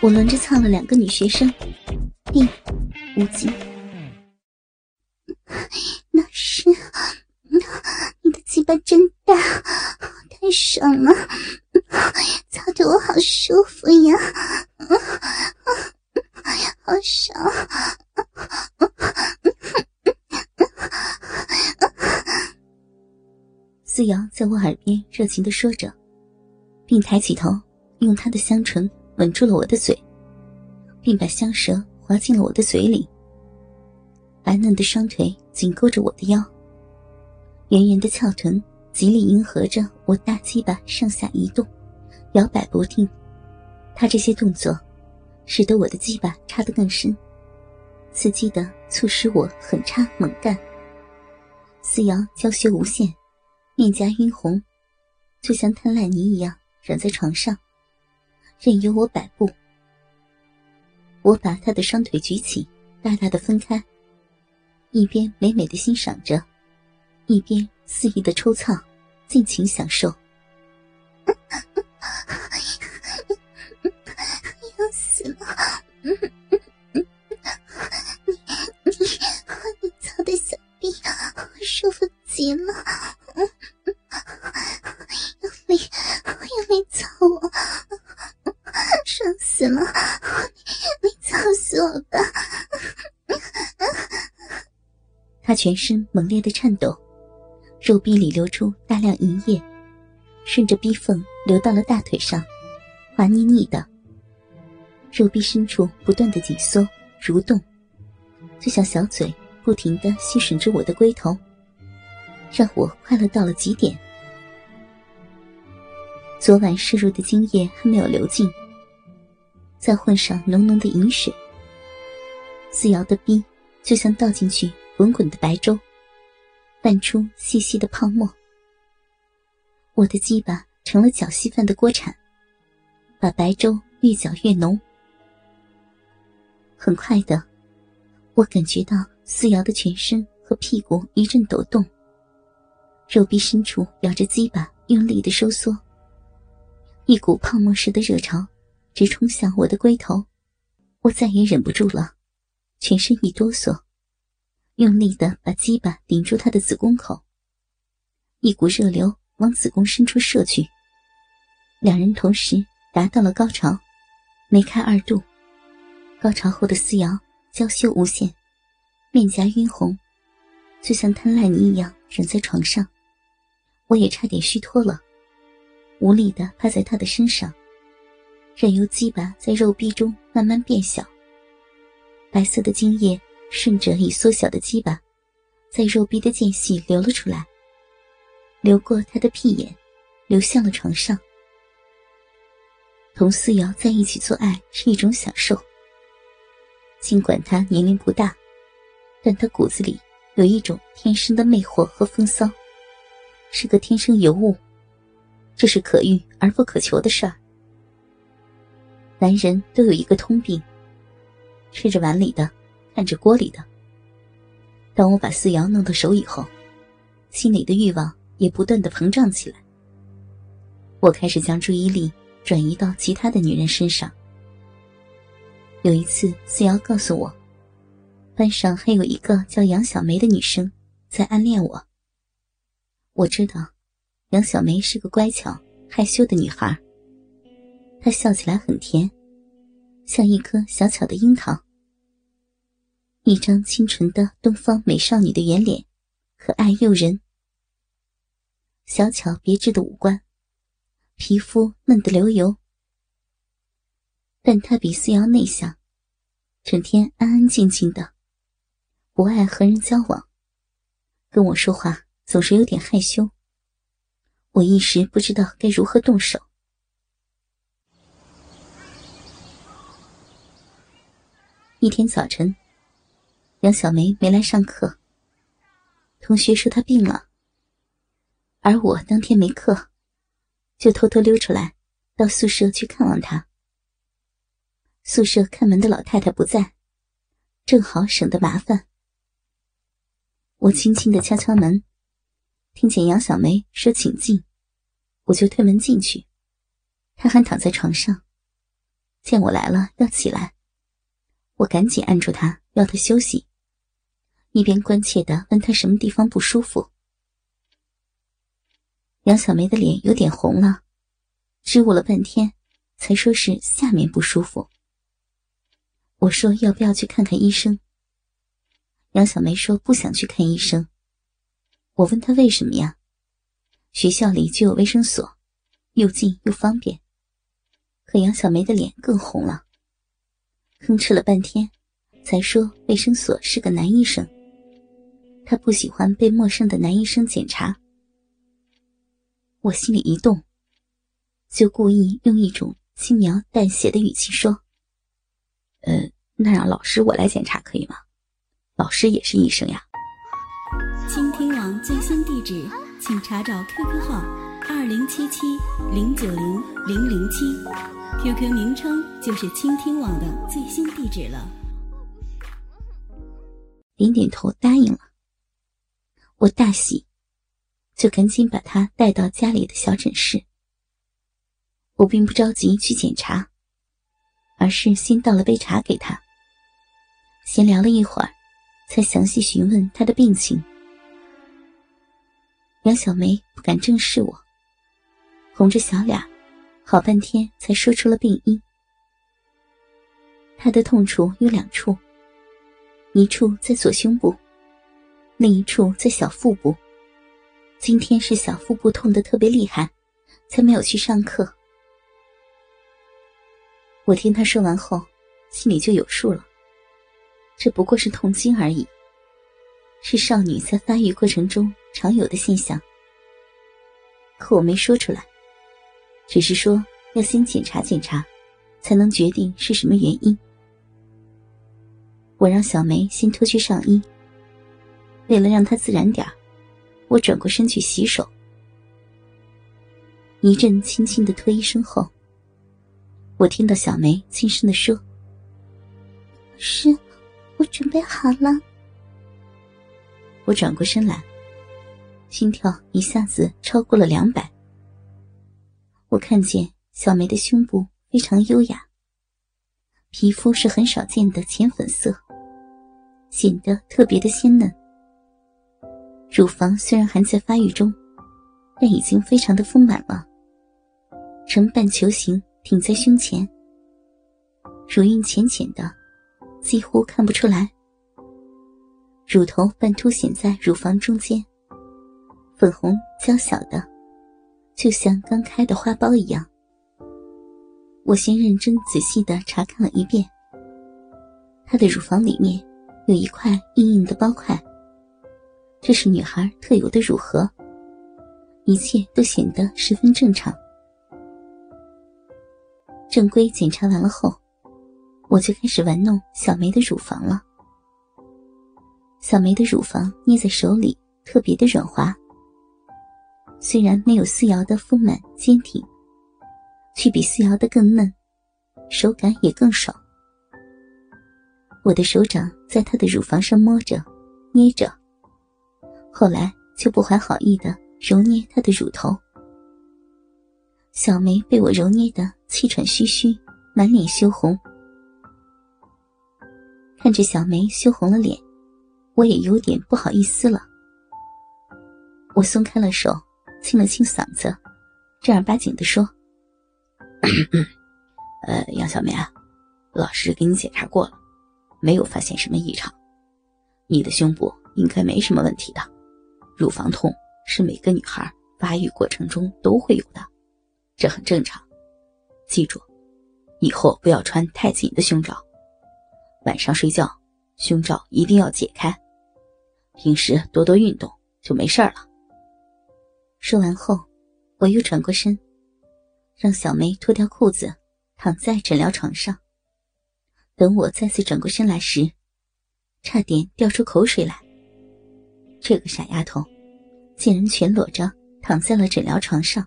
我轮着操了两个女学生，并无极。那是，你的鸡巴真大，太爽了，操得我好舒服呀，好爽。思瑶在我耳边热情的说着，并抬起头，用她的香唇吻住了我的嘴，并把香舌滑进了我的嘴里。白嫩的双腿紧勾着我的腰，圆圆的翘臀极力迎合着我大鸡巴上下移动，摇摆不定。他这些动作，使得我的鸡巴插得更深，刺激的促使我狠插猛干。思瑶娇羞无限。面颊晕红，就像滩烂泥一样软在床上，任由我摆布。我把他的双腿举起，大大的分开，一边美美的欣赏着，一边肆意的抽操，尽情享受。他全身猛烈的颤抖，肉壁里流出大量银液，顺着逼缝流到了大腿上，滑腻腻的。肉壁深处不断的紧缩蠕动，就像小嘴不停的吸吮着我的龟头，让我快乐到了极点。昨晚摄入的精液还没有流尽，再混上浓浓的饮水，思瑶的逼就像倒进去。滚滚的白粥，泛出细细的泡沫。我的鸡巴成了搅稀饭的锅铲，把白粥越搅越浓。很快的，我感觉到思瑶的全身和屁股一阵抖动，肉壁深处咬着鸡巴用力的收缩，一股泡沫似的热潮直冲向我的龟头，我再也忍不住了，全身一哆嗦。用力的把鸡巴顶住他的子宫口，一股热流往子宫深处射去。两人同时达到了高潮，梅开二度。高潮后的思瑶娇羞无限，面颊晕红，就像瘫烂泥一样软在床上。我也差点虚脱了，无力的趴在他的身上，任由鸡巴在肉壁中慢慢变小。白色的精液。顺着已缩小的鸡巴，在肉壁的间隙流了出来，流过他的屁眼，流向了床上。同思瑶在一起做爱是一种享受。尽管他年龄不大，但他骨子里有一种天生的魅惑和风骚，是个天生尤物，这是可遇而不可求的事儿。男人都有一个通病，吃着碗里的。看着锅里的。当我把思瑶弄到手以后，心里的欲望也不断的膨胀起来。我开始将注意力转移到其他的女人身上。有一次，思瑶告诉我，班上还有一个叫杨小梅的女生在暗恋我。我知道，杨小梅是个乖巧害羞的女孩。她笑起来很甜，像一颗小巧的樱桃。一张清纯的东方美少女的圆脸，可爱诱人。小巧别致的五官，皮肤嫩得流油。但她比思瑶内向，整天安安静静的，不爱和人交往，跟我说话总是有点害羞。我一时不知道该如何动手。一天早晨。杨小梅没来上课，同学说她病了，而我当天没课，就偷偷溜出来到宿舍去看望她。宿舍看门的老太太不在，正好省得麻烦。我轻轻的敲敲门，听见杨小梅说请进，我就推门进去，她还躺在床上，见我来了，要起来，我赶紧按住她，要她休息，一边关切的问他什么地方不舒服。杨小梅的脸有点红了，支吾了半天，才说是下面不舒服。我说要不要去看看医生？杨小梅说不想去看医生。我问她为什么呀？学校里就有卫生所，又近又方便。可杨小梅的脸更红了，吭哧了半天，才说卫生所是个男医生，她不喜欢被陌生的男医生检查。我心里一动，就故意用一种轻描淡写的语气说：“呃，那让老师我来检查可以吗？老师也是医生呀。”倾听网最新地址，请查找 QQ 号二零七七零九零零零七，QQ 名称就是倾听网的最新地址了。点点头答应了，我大喜。就赶紧把他带到家里的小诊室。我并不着急去检查，而是先倒了杯茶给他。闲聊了一会儿，才详细询问他的病情。杨小梅不敢正视我，红着小脸，好半天才说出了病因。他的痛处有两处，一处在左胸部，另一处在小腹部。今天是小腹部痛的特别厉害，才没有去上课。我听他说完后，心里就有数了。这不过是痛经而已，是少女在发育过程中常有的现象。可我没说出来，只是说要先检查检查，才能决定是什么原因。我让小梅先脱去上衣，为了让她自然点。我转过身去洗手，一阵轻轻的脱衣声后，我听到小梅轻声的说：“老师，我准备好了。”我转过身来，心跳一下子超过了两百。我看见小梅的胸部非常优雅，皮肤是很少见的浅粉色，显得特别的鲜嫩。乳房虽然还在发育中，但已经非常的丰满了，呈半球形挺在胸前。乳晕浅浅的，几乎看不出来。乳头半凸显在乳房中间，粉红娇小的，就像刚开的花苞一样。我先认真仔细的查看了一遍，她的乳房里面有一块硬硬的包块。这是女孩特有的乳核，一切都显得十分正常。正规检查完了后，我就开始玩弄小梅的乳房了。小梅的乳房捏在手里特别的软滑，虽然没有思瑶的丰满坚挺，却比思瑶的更嫩，手感也更爽。我的手掌在她的乳房上摸着、捏着。后来就不怀好意的揉捏她的乳头，小梅被我揉捏的气喘吁吁，满脸羞红。看着小梅羞红了脸，我也有点不好意思了。我松开了手，清了清嗓子，正儿八经的说：“ 呃，杨小梅啊，老师给你检查过了，没有发现什么异常，你的胸部应该没什么问题的。”乳房痛是每个女孩发育过程中都会有的，这很正常。记住，以后不要穿太紧的胸罩，晚上睡觉胸罩一定要解开。平时多多运动就没事了。说完后，我又转过身，让小梅脱掉裤子，躺在诊疗床上。等我再次转过身来时，差点掉出口水来。这个傻丫头，竟然全裸着躺在了诊疗床上。